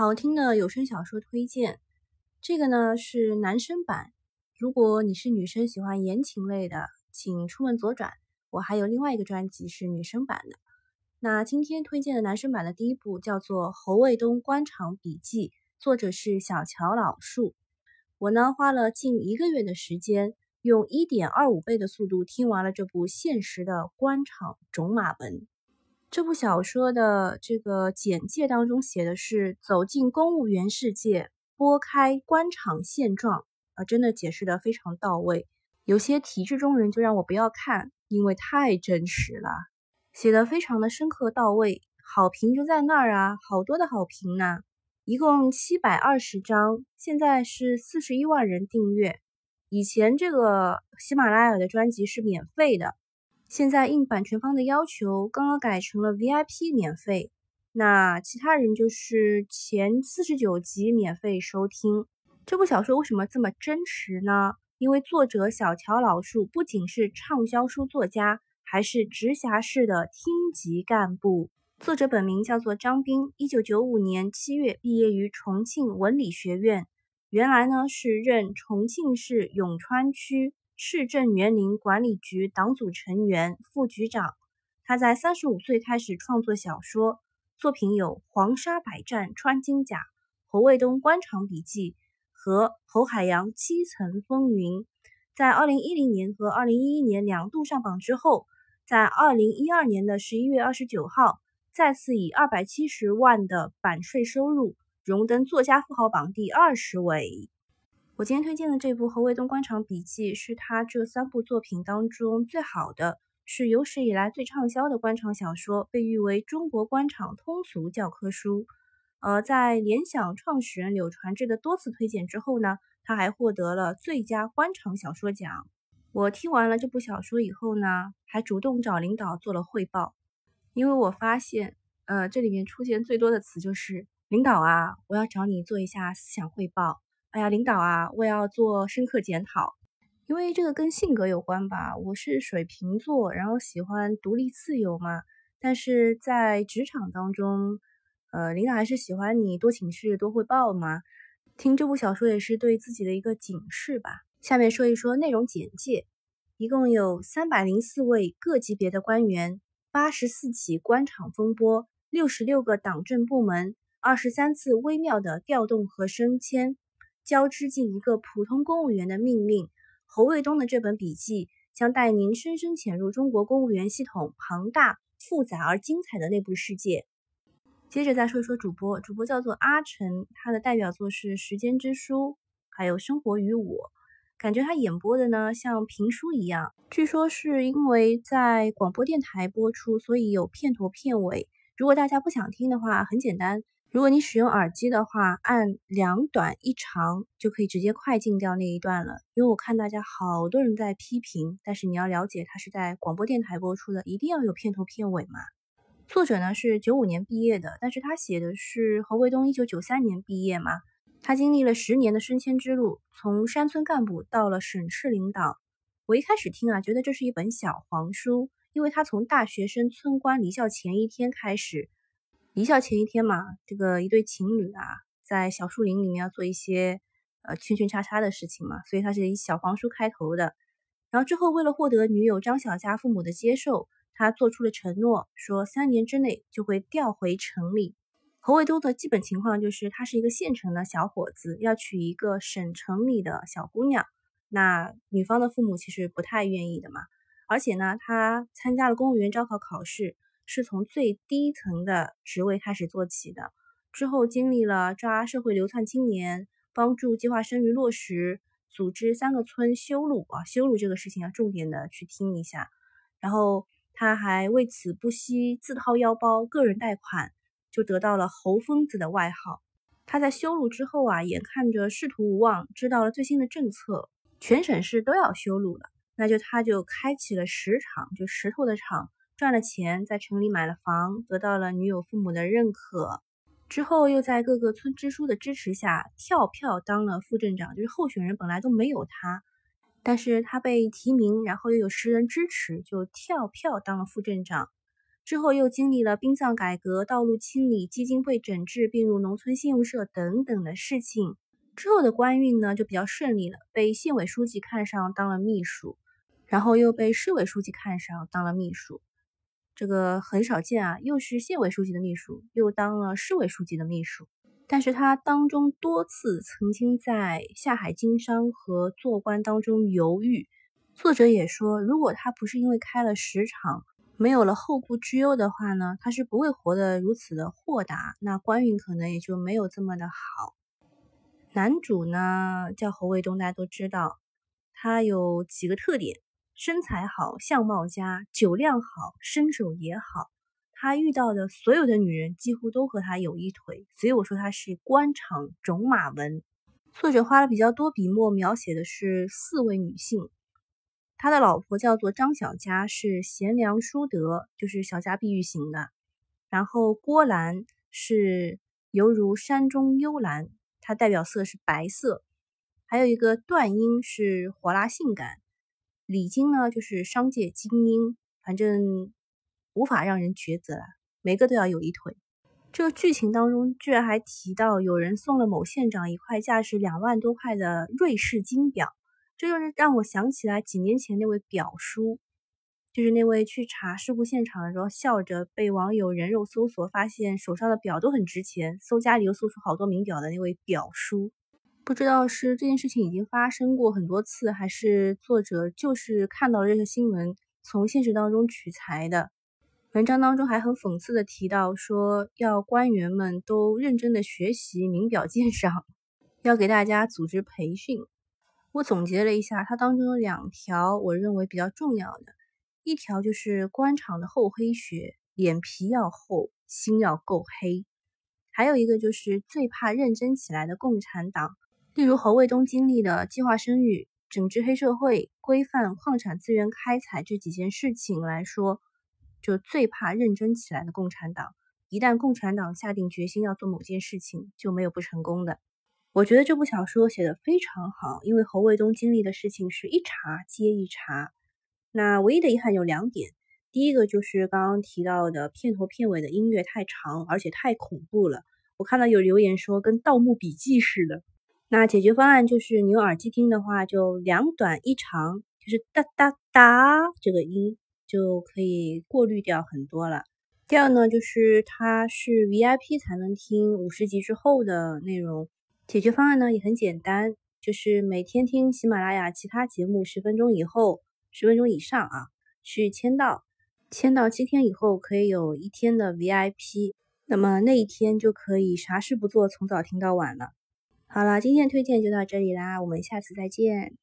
好听的有声小说推荐，这个呢是男生版。如果你是女生喜欢言情类的，请出门左转。我还有另外一个专辑是女生版的。那今天推荐的男生版的第一部叫做《侯卫东官场笔记》，作者是小乔老树。我呢花了近一个月的时间，用一点二五倍的速度听完了这部现实的官场种马文。这部小说的这个简介当中写的是走进公务员世界，拨开官场现状啊，真的解释的非常到位。有些体制中人就让我不要看，因为太真实了，写的非常的深刻到位，好评就在那儿啊，好多的好评呢，一共七百二十章，现在是四十一万人订阅。以前这个喜马拉雅的专辑是免费的。现在应版权方的要求，刚刚改成了 VIP 免费。那其他人就是前四十九集免费收听。这部小说为什么这么真实呢？因为作者小乔老树不仅是畅销书作家，还是直辖市的厅级干部。作者本名叫做张斌，一九九五年七月毕业于重庆文理学院，原来呢是任重庆市永川区。市政园林管理局党组成员、副局长。他在三十五岁开始创作小说，作品有《黄沙百战穿金甲》《侯卫东官场笔记》和《侯海洋七层风云》。在二零一零年和二零一一年两度上榜之后，在二零一二年的十一月二十九号，再次以二百七十万的版税收入，荣登作家富豪榜第二十位。我今天推荐的这部《侯卫东官场笔记》是他这三部作品当中最好的，是有史以来最畅销的官场小说，被誉为中国官场通俗教科书。呃，在联想创始人柳传志的多次推荐之后呢，他还获得了最佳官场小说奖。我听完了这部小说以后呢，还主动找领导做了汇报，因为我发现，呃，这里面出现最多的词就是“领导啊，我要找你做一下思想汇报。”哎呀，领导啊，我要做深刻检讨，因为这个跟性格有关吧。我是水瓶座，然后喜欢独立自由嘛。但是在职场当中，呃，领导还是喜欢你多请示、多汇报嘛。听这部小说也是对自己的一个警示吧。下面说一说内容简介，一共有三百零四位各级别的官员，八十四起官场风波，六十六个党政部门，二十三次微妙的调动和升迁。交织进一个普通公务员的命运。侯卫东的这本笔记将带您深深潜入中国公务员系统庞大、复杂而精彩的内部世界。接着再说一说主播，主播叫做阿晨，他的代表作是《时间之书》，还有《生活与我》。感觉他演播的呢像评书一样。据说是因为在广播电台播出，所以有片头片尾。如果大家不想听的话，很简单。如果你使用耳机的话，按两短一长就可以直接快进掉那一段了。因为我看大家好多人在批评，但是你要了解它是在广播电台播出的，一定要有片头片尾嘛。作者呢是九五年毕业的，但是他写的是侯卫东一九九三年毕业嘛。他经历了十年的升迁之路，从山村干部到了省市领导。我一开始听啊，觉得这是一本小黄书，因为他从大学生村官离校前一天开始。离校前一天嘛，这个一对情侣啊，在小树林里面要做一些呃圈圈叉叉的事情嘛，所以他是以小黄书开头的。然后之后为了获得女友张小佳父母的接受，他做出了承诺，说三年之内就会调回城里。侯卫东的基本情况就是他是一个县城的小伙子，要娶一个省城里的小姑娘。那女方的父母其实不太愿意的嘛，而且呢，他参加了公务员招考考试。是从最低层的职位开始做起的，之后经历了抓社会流窜青年、帮助计划生育落实、组织三个村修路啊，修路这个事情要重点的去听一下。然后他还为此不惜自掏腰包，个人贷款，就得到了“侯疯子”的外号。他在修路之后啊，眼看着仕途无望，知道了最新的政策，全省市都要修路了，那就他就开启了石厂，就石头的厂。赚了钱，在城里买了房，得到了女友父母的认可，之后又在各个村支书的支持下跳票当了副镇长。就是候选人本来都没有他，但是他被提名，然后又有十人支持，就跳票当了副镇长。之后又经历了殡葬改革、道路清理、基金会整治、并入农村信用社等等的事情。之后的官运呢就比较顺利了，被县委书记看上当了秘书，然后又被市委书记看上当了秘书。这个很少见啊，又是县委书记的秘书，又当了市委书记的秘书。但是他当中多次曾经在下海经商和做官当中犹豫。作者也说，如果他不是因为开了十场，没有了后顾之忧的话呢，他是不会活得如此的豁达，那官运可能也就没有这么的好。男主呢叫侯卫东，大家都知道，他有几个特点。身材好，相貌佳，酒量好，身手也好。他遇到的所有的女人几乎都和他有一腿，所以我说他是官场种马文。作者花了比较多笔墨描写的是四位女性。他的老婆叫做张小佳，是贤良淑德，就是小家碧玉型的。然后郭兰是犹如山中幽兰，它代表色是白色。还有一个段英是火辣性感。李菁呢，就是商界精英，反正无法让人抉择了，每个都要有一腿。这个剧情当中居然还提到有人送了某县长一块价值两万多块的瑞士金表，这就是让我想起来几年前那位表叔，就是那位去查事故现场的时候笑着被网友人肉搜索，发现手上的表都很值钱，搜家里又搜出好多名表的那位表叔。不知道是这件事情已经发生过很多次，还是作者就是看到了这个新闻，从现实当中取材的。文章当中还很讽刺的提到说，要官员们都认真的学习名表鉴赏，要给大家组织培训。我总结了一下，它当中有两条我认为比较重要的，一条就是官场的厚黑学，脸皮要厚，心要够黑；还有一个就是最怕认真起来的共产党。例如侯卫东经历的计划生育、整治黑社会、规范矿产资源开采这几件事情来说，就最怕认真起来的共产党。一旦共产党下定决心要做某件事情，就没有不成功的。我觉得这部小说写的非常好，因为侯卫东经历的事情是一茬接一茬。那唯一的遗憾有两点，第一个就是刚刚提到的片头片尾的音乐太长，而且太恐怖了。我看到有留言说跟《盗墓笔记》似的。那解决方案就是你用耳机听的话，就两短一长，就是哒哒哒这个音就可以过滤掉很多了。第二呢，就是它是 VIP 才能听五十集之后的内容。解决方案呢也很简单，就是每天听喜马拉雅其他节目十分钟以后，十分钟以上啊，去签到，签到七天以后可以有一天的 VIP，那么那一天就可以啥事不做，从早听到晚了。好了，今天的推荐就到这里啦，我们下次再见。